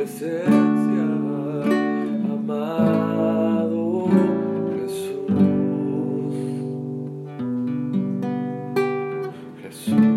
presencia, amado Jesús. Jesús.